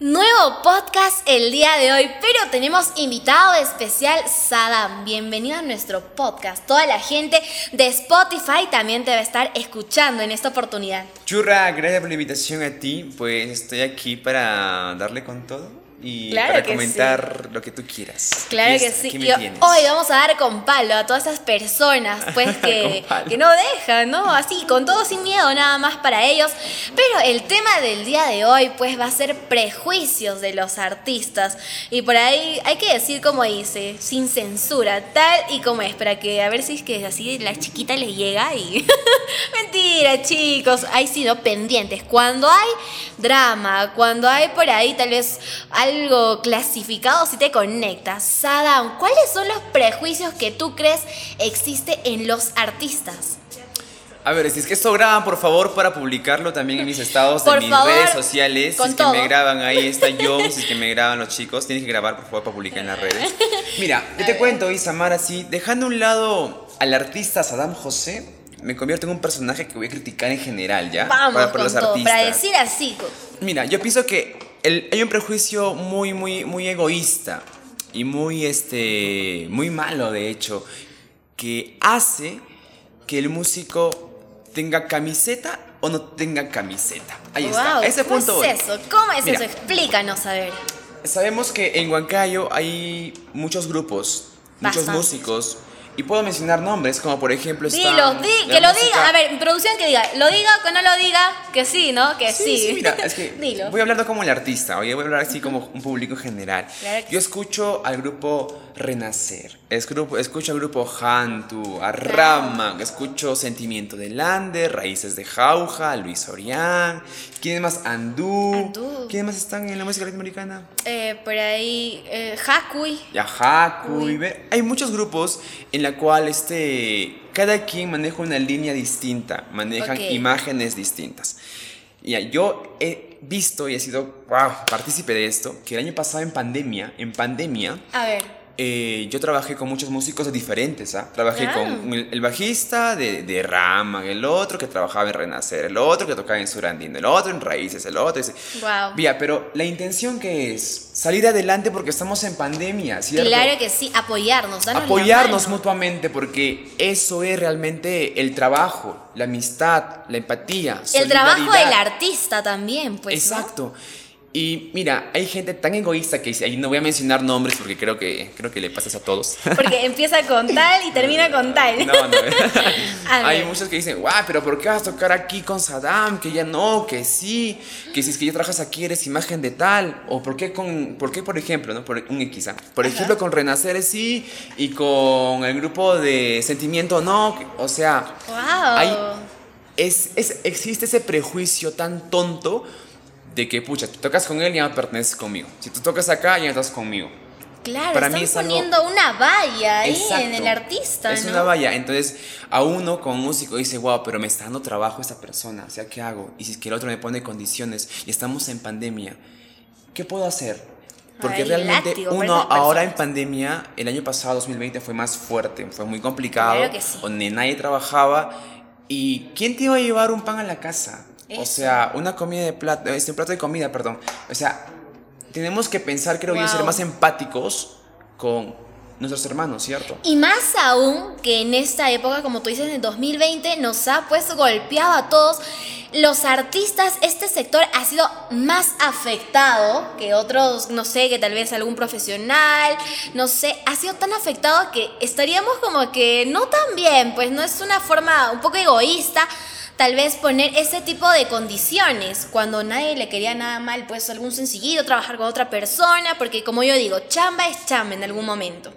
Nuevo podcast el día de hoy, pero tenemos invitado especial Sadam. Bienvenido a nuestro podcast. Toda la gente de Spotify también te va a estar escuchando en esta oportunidad. Churra, gracias por la invitación a ti. Pues estoy aquí para darle con todo y Claro para comentar lo que tú quieras. Claro que sí. Y hoy vamos a dar con palo a todas esas personas, pues que, que no dejan, ¿no? Así, con todo sin miedo, nada más para ellos. Pero el tema del día de hoy, pues va a ser prejuicios de los artistas. Y por ahí hay que decir como dice, sin censura, tal y como es, para que a ver si es que así la chiquita les llega y. Mentira, chicos. Sí, ¿no? Pendientes. Cuando hay drama, cuando hay por ahí tal vez algo clasificado, si te conectas. Sadam, ¿cuáles son los prejuicios que tú crees existe en los artistas? A ver, si es que esto graban, por favor, para publicarlo también en mis estados Por de mis favor, redes sociales. si es que me graban ahí, está yo, si es que me graban los chicos, tienes que grabar, por favor, para publicar en las redes. Mira, yo te cuento, Isamar, así, dejando a un lado al artista Saddam José, me convierto en un personaje que voy a criticar en general, ¿ya? Vamos para, para con los todo, artistas. para decir así. Mira, yo pienso que el- hay un prejuicio muy, muy, muy egoísta y muy, este, muy malo, de hecho, que hace que el músico tenga camiseta o no tenga camiseta. Ahí está. Wow, ese ¿cómo punto es eso? ¿Cómo es Mira. eso? Explícanos, a ver. Sabemos que en Huancayo hay muchos grupos, muchos músicos. Y puedo mencionar nombres, como por ejemplo está Dilo, di, que lo música- diga. A ver, producción que diga. Lo diga o que no lo diga, que sí, ¿no? Que sí. Sí, sí, mira, es que Dilo. voy hablando como el artista, oye, voy a hablar así como un público en general. Claro Yo escucho al grupo Renacer, es grupo, escucho al grupo Hantu, a Rama, escucho Sentimiento de Lander, Raíces de Jauja, Luis Orián, ¿quién más? Andú. Andú. ¿Quiénes más están en la música latinoamericana? Eh, por ahí, eh, Hakui. Yahaku, Uy. y ve- hay muchos grupos en la cual este cada quien maneja una línea distinta, manejan imágenes distintas. Y yo he visto y he sido wow, partícipe de esto, que el año pasado en pandemia, en pandemia, A ver. Eh, yo trabajé con muchos músicos diferentes, ¿ah? Trabajé Ah. con el, el bajista de, de Rama, el otro que trabajaba en Renacer, el otro que tocaba en Surandino, el otro en Raíces, el otro... ese- Wow. Vía, pero la intención que es salir adelante porque estamos en pandemia, ¿cierto? Claro que sí, apoyarnos, Apoyarnos mutuamente porque eso es realmente el trabajo, la amistad, la empatía. El trabajo del artista también, pues. ¿no? Y mira, hay gente tan egoísta que dice, ahí no voy a mencionar nombres porque creo que, creo que le pasas a todos. Porque empieza con tal y termina con tal. No, no. Hay muchos que dicen, guau, pero ¿por qué vas a tocar aquí con Saddam? Que ya no, que sí, que si es que ya trabajas aquí eres imagen de tal. O ¿por qué, con, por, qué, por ejemplo, ¿no? Por un X, ¿ah? Por ejemplo, con Renacer sí y con el grupo de Sentimiento no. O sea, Wow. hay, es, es- existe ese prejuicio tan tonto de que, pucha, tú tocas con él y ya no perteneces conmigo. Si tú tocas acá, ya no estás conmigo. Claro, para están mí es algo- poniendo una valla ahí Exacto. en el artista, Es ¿no? una valla. Entonces, a uno como músico dice, wow, pero me está dando trabajo esta persona. O sea, ¿qué hago? Y si es que el otro me pone condiciones y estamos en pandemia, ¿qué puedo hacer? Porque Ay, realmente látigo uno ahora en pandemia, el año pasado, 2020, fue más fuerte, fue muy complicado, Claro que sí. donde nadie trabajaba. ¿Y quién te iba a llevar un pan a la casa? O Eso. sea, una comida de plato, este un plato de comida, perdón. O sea, tenemos que pensar, creo yo, y ser Wow. más empáticos con nuestros hermanos, ¿cierto? Y más aún que en esta época, como tú dices, en 2020, nos ha pues golpeado a todos. Los artistas, este sector ha sido más afectado que otros, no sé, que tal vez algún profesional, no sé, ha sido tan afectado que estaríamos como que no tan bien, pues no es una forma un poco egoísta tal vez poner ese tipo de condiciones cuando nadie le quería nada mal, pues algún sencillito, trabajar con otra persona, porque como yo digo, chamba es chamba en algún momento.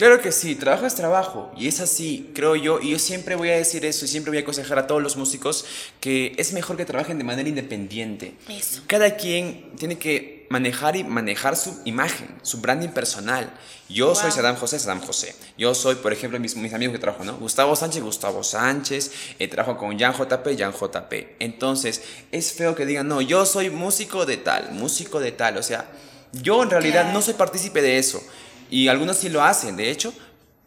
Claro que sí, trabajo es trabajo y es así, creo yo, y yo siempre voy a decir eso y siempre voy a aconsejar a todos los músicos que es mejor que trabajen de manera independiente. Eso. Cada quien tiene que manejar y manejar su imagen, su branding personal. Yo soy Wow. Saddam José, Saddam José. Yo soy, por ejemplo, mis, mis amigos que trabajo, ¿no? Gustavo Sánchez, Gustavo Sánchez. eh, trabajo con Jan JP, Jan JP. Entonces, es feo que digan, no, yo soy músico de tal, músico de tal. O sea, yo en realidad Claro. no soy partícipe de eso. Y algunos sí lo hacen, de hecho.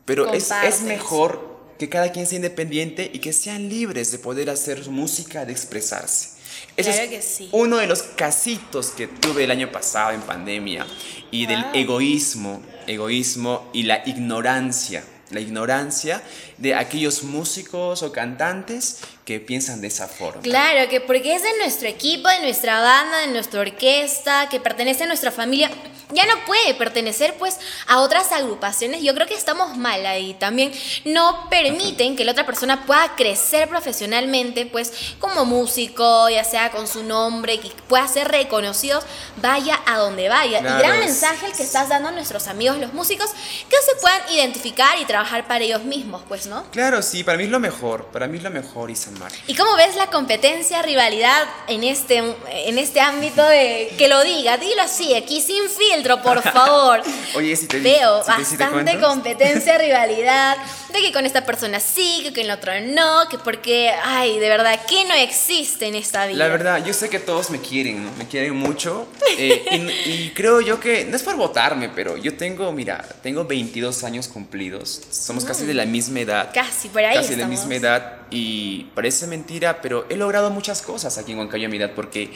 Pero es, es mejor que cada quien sea independiente y que sean libres de poder hacer su música, de expresarse. Claro es que sí. uno de los casitos que tuve el año pasado en pandemia y del egoísmo, egoísmo y la ignorancia, la ignorancia de aquellos músicos o cantantes que piensan de esa forma. Claro, que porque es de nuestro equipo, de nuestra banda, de nuestra orquesta, que pertenece a nuestra familia, ya no puede pertenecer pues a otras agrupaciones. Yo creo que estamos mal ahí. También no permiten que la otra persona pueda crecer profesionalmente pues como músico, ya sea con su nombre, que pueda ser reconocido, vaya a donde vaya. Claro, y gran mensaje el que estás dando a nuestros amigos los músicos, que se puedan identificar y trabajar para ellos mismos, pues, ¿no? Claro, sí, para mí es lo mejor, para mí es lo mejor, Isamar. ¿Y cómo ves la competencia, rivalidad en este, en este ámbito de que lo diga? Dilo así, aquí sin filtro, por favor. Oye, si te Veo si te- si te bastante competencia, rivalidad, de que con esta persona sí, que con la otra no, que porque, ay, de verdad, que no existe en esta vida. La verdad, yo sé que todos me quieren, ¿no? Me quieren mucho. eh, y, y creo yo que, no es por votarme, pero yo tengo, mira, tengo 22 años cumplidos. Somos casi de la misma edad. Casi, por ahí Casi de la misma edad. Y parece mentira, pero he logrado muchas cosas aquí en Huancayo mi edad porque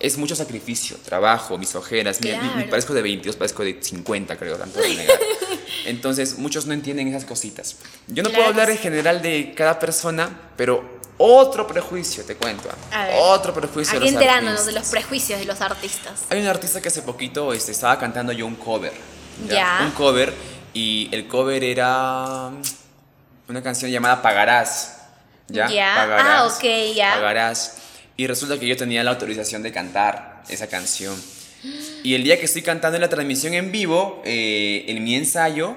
es mucho sacrificio, trabajo, mis ojeras. Mi- parezco de 22, parezco de 50, creo, tanto de negar. Entonces, muchos no entienden esas cositas. Yo no Claro puedo hablar en general de cada persona, pero otro prejuicio, te cuento. ¿ah? Ver. Otro prejuicio Aquí de los enterándonos de los artistas. prejuicios de los artistas. Hay un artista que hace poquito este, estaba cantando yo un cover. Ya. Un cover. Y el cover era una canción llamada Pagarás. ¿Ya? Ya. Pagarás. Ah, ok, ya. Pagarás. Y resulta que yo tenía la autorización de cantar esa canción. Y el día que estoy cantando en la transmisión en vivo, eh, en mi ensayo,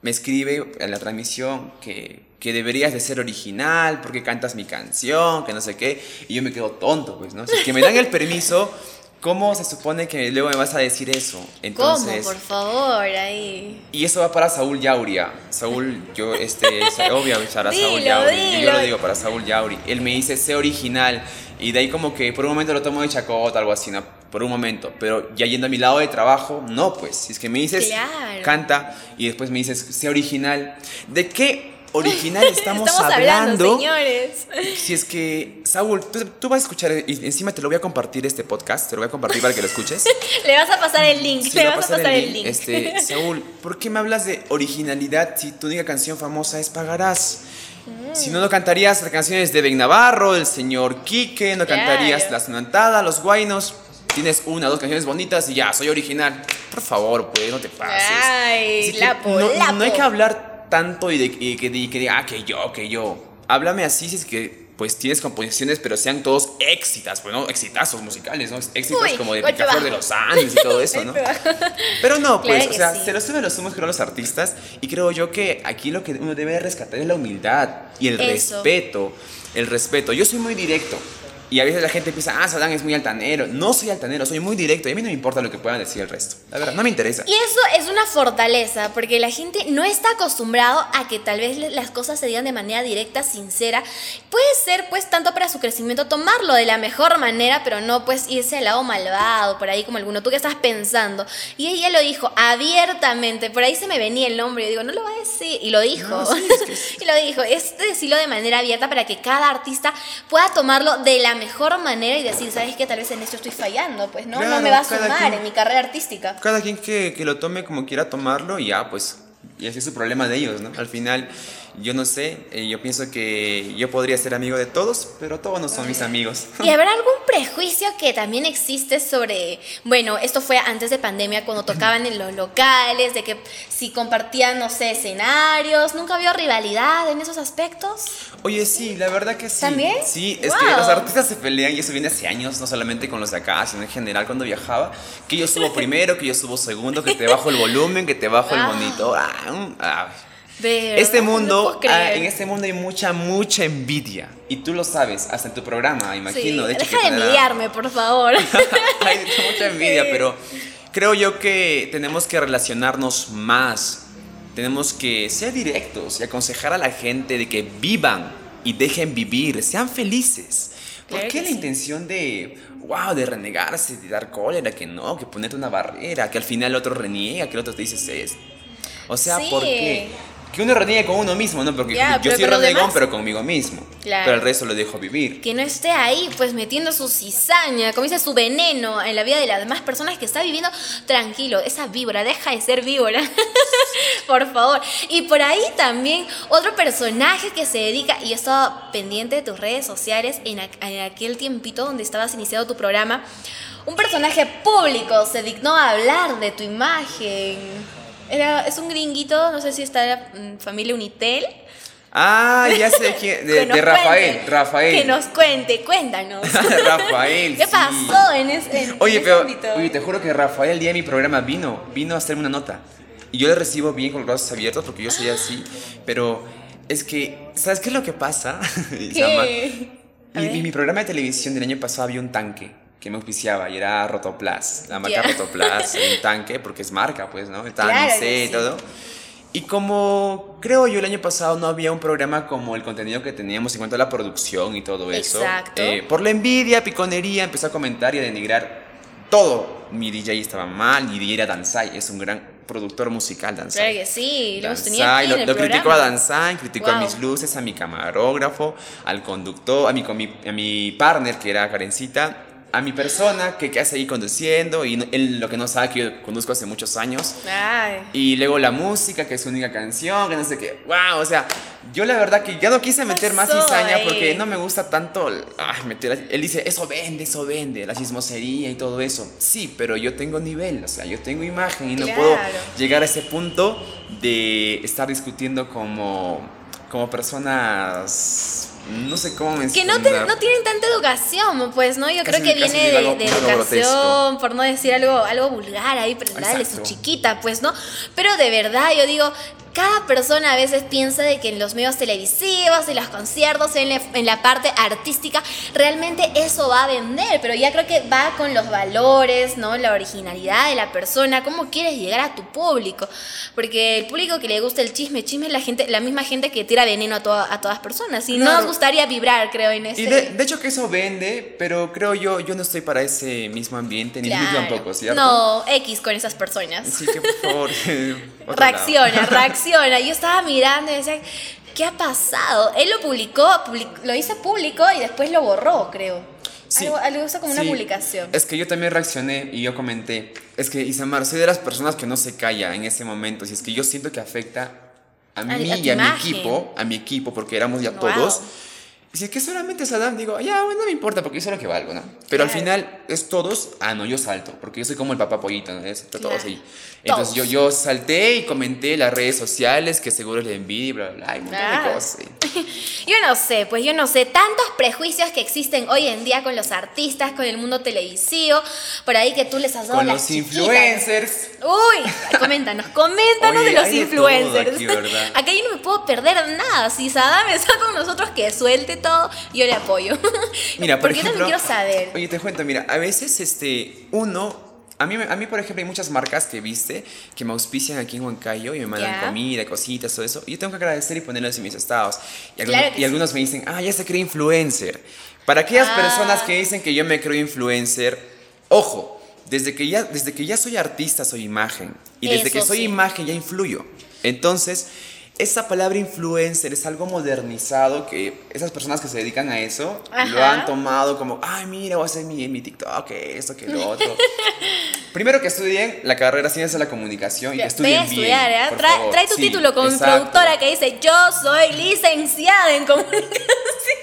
me escribe en la transmisión que, que deberías de ser original, porque cantas mi canción, que no sé qué. Y yo me quedo tonto, pues, ¿no? Si es que me dan el permiso, ¿cómo se supone que luego me vas a decir eso? Entonces, ¿Cómo? Por favor, ahí. y eso va para Saúl Yauria. Saúl, yo, este, obvio, para Saúl Yauri. Yo dilo. lo digo para Saúl Yauri. Él me dice, sé original. Y de ahí como que por un momento lo tomo de chacota, algo así, ¿no? Por un momento. Pero ya yendo a mi lado de trabajo, no, pues. Si es que me dices, Claro. canta, y después me dices, sé original. ¿De qué original estamos, Estamos hablando, señores. Si es que, Saúl, tú, tú vas a escuchar, y encima te lo voy a compartir este podcast, te lo voy a compartir para que lo escuches. Le vas a pasar el link. Sí, le a vas a pasar el link. link. Este, Saúl, ¿por qué me hablas de originalidad si tu única canción famosa es Pagarás? Si no, no cantarías las canciones de Ben Navarro, el señor Quique, no Claro. cantarías Las Nantada, Los Guainos. Tienes una, dos canciones bonitas y ya, soy original. Por favor, pues, no te pases. Ay, lapo, no, lapo. no hay que hablar tanto y, de, y que, y que diga, ah, que yo, que yo. Háblame así si es que pues tienes composiciones, pero sean todos éxitas, bueno, exitazos musicales, ¿no? Éxitos Uy, como de Picaflor de los Andes y todo eso, ¿no? Pero no, pues, Claro o sea, sí. se lo suben los sumos creo los artistas y creo yo que aquí lo que uno debe rescatar es la humildad y el Eso. respeto, el respeto. Yo soy muy directo y a veces la gente piensa, ah, Sadán es muy altanero. No soy altanero, soy muy directo y a mí no me importa lo que puedan decir el resto. La verdad, no me interesa. Y eso es una fortaleza, porque la gente no está acostumbrado a que tal vez las cosas se digan de manera directa, sincera. Puede ser, pues, tanto para su crecimiento, tomarlo de la mejor manera, pero no, pues, irse al lado malvado, por ahí como alguno. ¿Tú qué estás pensando? Y ella lo dijo abiertamente, por ahí se me venía el nombre, yo digo, no lo va a decir. Y lo dijo. No, sí, es que es- y lo dijo. Es de decirlo de manera abierta para que cada artista pueda tomarlo de la mejor manera y decir, ¿sabes qué? Tal vez en esto estoy fallando, pues, ¿no? no me va a sumar quien- en mi carrera artística. Cada quien que, que lo tome como quiera tomarlo y ya, pues, y ese es su problema de ellos, ¿no? Al final, yo no sé, eh, yo pienso que yo podría ser amigo de todos, pero todos no son mis amigos. ¿Y habrá algún prejuicio que también existe sobre, bueno, esto fue antes de pandemia, cuando tocaban en los locales, de que si compartían, no sé, escenarios, nunca había rivalidad en esos aspectos? Oye, sí, la verdad que sí. ¿También? Sí, es Wow. que los artistas se pelean y eso viene hace años, no solamente con los de acá, sino en general cuando viajaba. Que yo subo primero, que yo subo segundo, que te bajo el volumen, que te bajo el Wow. monitor. Ah, mm, ah. De Este no mundo, ah, en este mundo hay mucha, mucha envidia. Y tú lo sabes, hasta en tu programa, imagino. Sí, de hecho, deja de envidiarme, por favor. Hay mucha envidia, pero creo yo que tenemos que relacionarnos más. Tenemos que ser directos y aconsejar a la gente de que vivan y dejen vivir, sean felices. ¿Por qué la sí. intención de, wow, de renegarse, de dar cólera, que no, que ponerte una barrera, que al final el otro reniega, que el otro te dice es? O sea, Sí. ¿por qué? Que uno reniegue con uno mismo, ¿no? Porque Ya, yo pero los renegón, demás. pero conmigo mismo. Claro. Pero el resto lo dejo vivir. Que no esté ahí, pues metiendo su cizaña, como dice, su veneno en la vida de las demás personas que está viviendo tranquilo. Esa víbora, deja de ser víbora. por favor. Y por ahí también otro personaje que se dedica, y yo estaba pendiente de tus redes sociales en, aqu- en aquel tiempito donde estabas iniciando tu programa. Un personaje público se dignó a hablar de tu imagen. Era, es un gringuito, no sé si está en la mm, familia Unitel. Ah, ya sé quién. De, Rafael. cuente, Rafael. Que nos cuente, cuéntanos. Rafael. ¿Qué sí. pasó en ese, en Oye, ese pero ámbito? oye, te juro que Rafael el día de mi programa vino, vino a hacerme una nota. Y yo le recibo bien con los brazos abiertos porque yo soy así. Pero es que, ¿sabes qué es lo que pasa? ¿Qué? Mi- mi programa de televisión del año pasado había un tanque que me auspiciaba y era Rotoplas, la marca Ya. Rotoplas, un tanque porque es marca, pues, ¿no? El Claro tanque que y sí. todo. Y como creo yo el año pasado no había un programa como el contenido que teníamos en cuanto a la producción y todo eso. Exacto. eh, por la envidia, piconería, empecé a comentar y a denigrar todo. Mi DJ estaba mal, mi DJ era Danzai, es un gran productor musical, Danzai. Claro que sí, Danzai, aquí lo, en el lo criticó a. Danzai, criticó a Wow. mis luces, a mi camarógrafo, al conductor, a mi- a mi partner que era Karencita, a mi persona que, que hace ahí conduciendo y no- él lo que no sabe que yo conduzco hace muchos años. Ay. Y luego la música, que es su única canción, que no sé qué. ¡Wow! O sea, yo la verdad que ya no quise meter más cizaña ahí? porque no me gusta tanto. ay, meter, él dice, eso vende, eso vende, la chismosería y todo eso. Sí, pero yo tengo nivel, o sea, yo tengo imagen y no puedo llegar a ese punto de estar discutiendo como, como personas. No sé cómo Que mencionar. no, te- no tienen tanta educación, pues, ¿no? Yo Casi- creo que viene de, educación, por no decir algo, algo vulgar ahí, pero la de su chiquita, pues, ¿no? Pero de verdad, yo digo, cada persona a veces piensa de que en los medios televisivos, en los conciertos, en la, en la parte artística, realmente eso va a vender, pero ya creo que va con los valores, ¿no? La originalidad de la persona, cómo quieres llegar a tu público, porque el público que le gusta el chisme, chisme es la gente, la misma gente que tira veneno a, toda- a todas personas, y no nos gustaría vibrar, creo, en ese... Y de, de hecho que eso vende, pero creo yo, yo no estoy para ese mismo ambiente, ni tú Claro. tampoco, ¿cierto? No, X con esas personas. Así que por favor. reacciona, lado. reacciona. Yo estaba mirando y decía, ¿qué ha pasado? Él lo publicó, public- lo hizo público y después lo borró, creo. Sí, algo, algo hizo como una sí. publicación. Es que yo también reaccioné y yo comenté, es que Isamar, soy de las personas que no se calla en ese momento, si es que yo siento que afecta a mí a y a mi equipo, a mi equipo, porque éramos ya Wow. todos. Si es que solamente es Adam, digo, ya, bueno, no me importa, porque yo sé lo que valgo, ¿no? Pero al Claro. final es todos, ah, no, yo salto, porque yo soy como el papá pollito, ¿no? Es todos Claro. ahí. Entonces yo, Todos. yo salté y comenté en las redes sociales que seguro es de envidia bla, bla, bla, y un montón Ah. de cosas. sí. Yo no sé, pues yo no sé, tantos prejuicios que existen hoy en día con los artistas, con el mundo televisivo, por ahí que tú les has dado Con las los chiquitas. influencers. Uy, coméntanos, coméntanos Oye, de los hay de influencers. aquí. Acá yo no me puedo perder nada. Si Sadam está con nosotros, que suelte todo, yo le apoyo. Mira, por Porque yo ejemplo, también quiero saber. Oye, te cuento, mira, a veces este uno a mí, a mí, por ejemplo, hay muchas marcas que viste que me auspician aquí en Huancayo y me mandan Ya. comida, cositas, todo eso. Y yo tengo que agradecer y ponerlos en mis estados. Y, algunos, y sí. algunos me dicen, ah, ya se cree influencer. Para aquellas Ah. personas que dicen que yo me creo influencer, ojo, desde que ya, desde que ya soy artista soy imagen. Y desde Eso que soy sí. imagen ya influyo. Entonces, esa palabra influencer es algo modernizado que esas personas que se dedican a eso lo han tomado como, ay, mira, voy a hacer mi, mi TikTok, que esto, que lo otro. Primero que estudien la carrera ciencias de la comunicación y que a estudien bien. estudiar, ¿eh? por Trae, favor. trae tu Sí, título como exacto. productora que dice, yo soy licenciada en comunicación.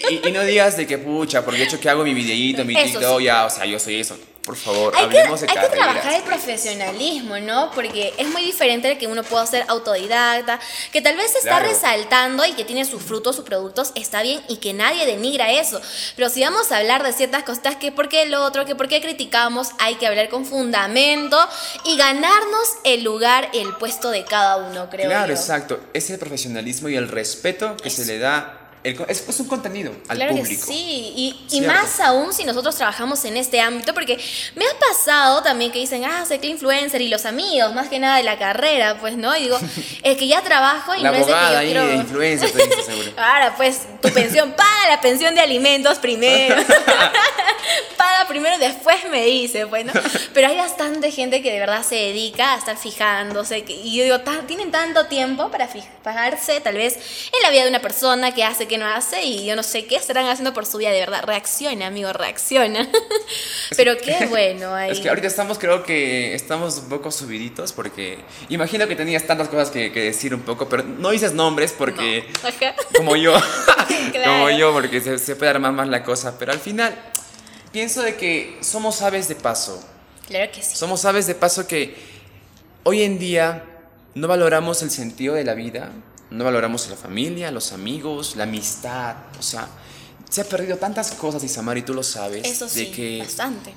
Y, y no digas de que pucha, porque de hecho que hago mi videíto, mi Eso TikTok, sí. ya, o sea, yo soy eso. Por favor, Hay que, de hay que trabajar el profesionalismo, ¿no? Porque es muy diferente de que uno pueda ser autodidacta, que tal vez está Claro. resaltando y que tiene sus frutos, sus productos, está bien y que nadie denigra eso. Pero si vamos a hablar de ciertas cosas, que por qué el otro, que por qué criticamos, hay que hablar con fundamento y ganarnos el lugar, el puesto de cada uno, creo Claro, yo. exacto. Es el profesionalismo y el respeto que se le da. El es, es un contenido al Claro público. que sí, y, y más aún si nosotros trabajamos en este ámbito, porque me ha pasado también que dicen, ah, soy que influencer y los amigos, más que nada de la carrera, pues, ¿no? Y digo, es que ya trabajo y La no es de que yo ahí quiero... de influencer, te dice seguro. Ahora, pues, tu pensión, paga la pensión de alimentos primero. paga primero y después me dice, bueno. Pero hay bastante gente que de verdad se dedica a estar fijándose. y yo digo, tienen tanto tiempo para fijarse tal vez en la vida de una persona que hace, que no hace, y yo no sé qué estarán haciendo por su vida, de verdad. Reacciona, amigo, reacciona. Pero qué bueno. Ahí. Es que ahorita estamos, creo que estamos un poco subiditos porque imagino que tenías tantas cosas que, decir un poco, pero no dices nombres porque, como yo, como yo, porque se, se puede armar más la cosa. Pero al final pienso de que somos aves de paso. Claro que sí. Somos aves de paso que hoy en día no valoramos el sentido de la vida, no valoramos la familia, los amigos, la amistad, o sea, se ha perdido tantas cosas, Isamar, y tú lo sabes. Eso sí, de que, bastante.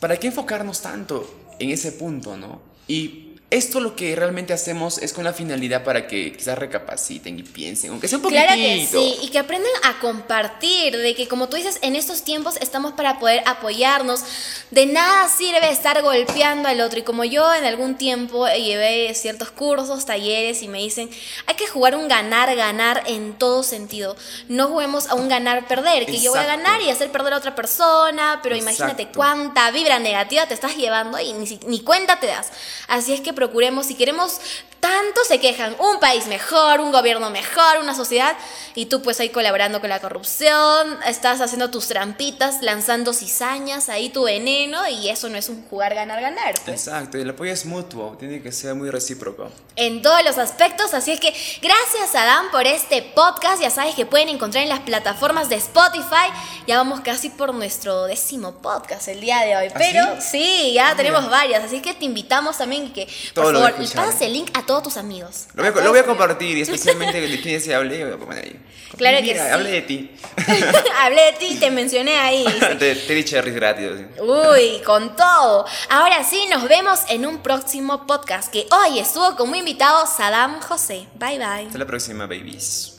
¿Para qué enfocarnos tanto en ese punto, no? Y esto lo que realmente hacemos es con la finalidad para que quizás recapaciten y piensen, aunque sea un poquitito. Claro que sí, y que aprendan a compartir, de que como tú dices, en estos tiempos estamos para poder apoyarnos. De nada sirve estar golpeando al otro. Y como yo en algún tiempo llevé ciertos cursos, talleres y me dicen, hay que jugar un ganar-ganar en todo sentido. No juguemos a un ganar-perder, que yo voy a ganar y hacer perder a otra persona, pero imagínate cuánta vibra negativa te estás llevando y ni, ni cuenta te das. Así es que procuremos, si queremos, tanto se quejan, un país mejor, un gobierno mejor, una sociedad, y tú pues ahí colaborando con la corrupción, estás haciendo tus trampitas, lanzando cizañas, ahí tu veneno, y eso no es un jugar ganar-ganar. Pues. Exacto, y el apoyo es mutuo, tiene que ser muy recíproco. En todos los aspectos, así es que gracias Adam por este podcast, ya sabes que pueden encontrar en las plataformas de Spotify, ya vamos casi por nuestro décimo podcast el día de hoy, ¿Ah, pero sí, ya ah, tenemos varias, así que te invitamos también que por favor, y pasa el link a todos tus amigos. Lo voy a, compartir, y especialmente de quien se hable, voy a poner ahí. Claro que sí. Hablé de ti. hablé de ti, te mencioné ahí. te, te di cherries gratis. Uy, con todo. Ahora sí, nos vemos en un próximo podcast que hoy estuvo como invitado Saddam José. Bye bye. Hasta la próxima, babies.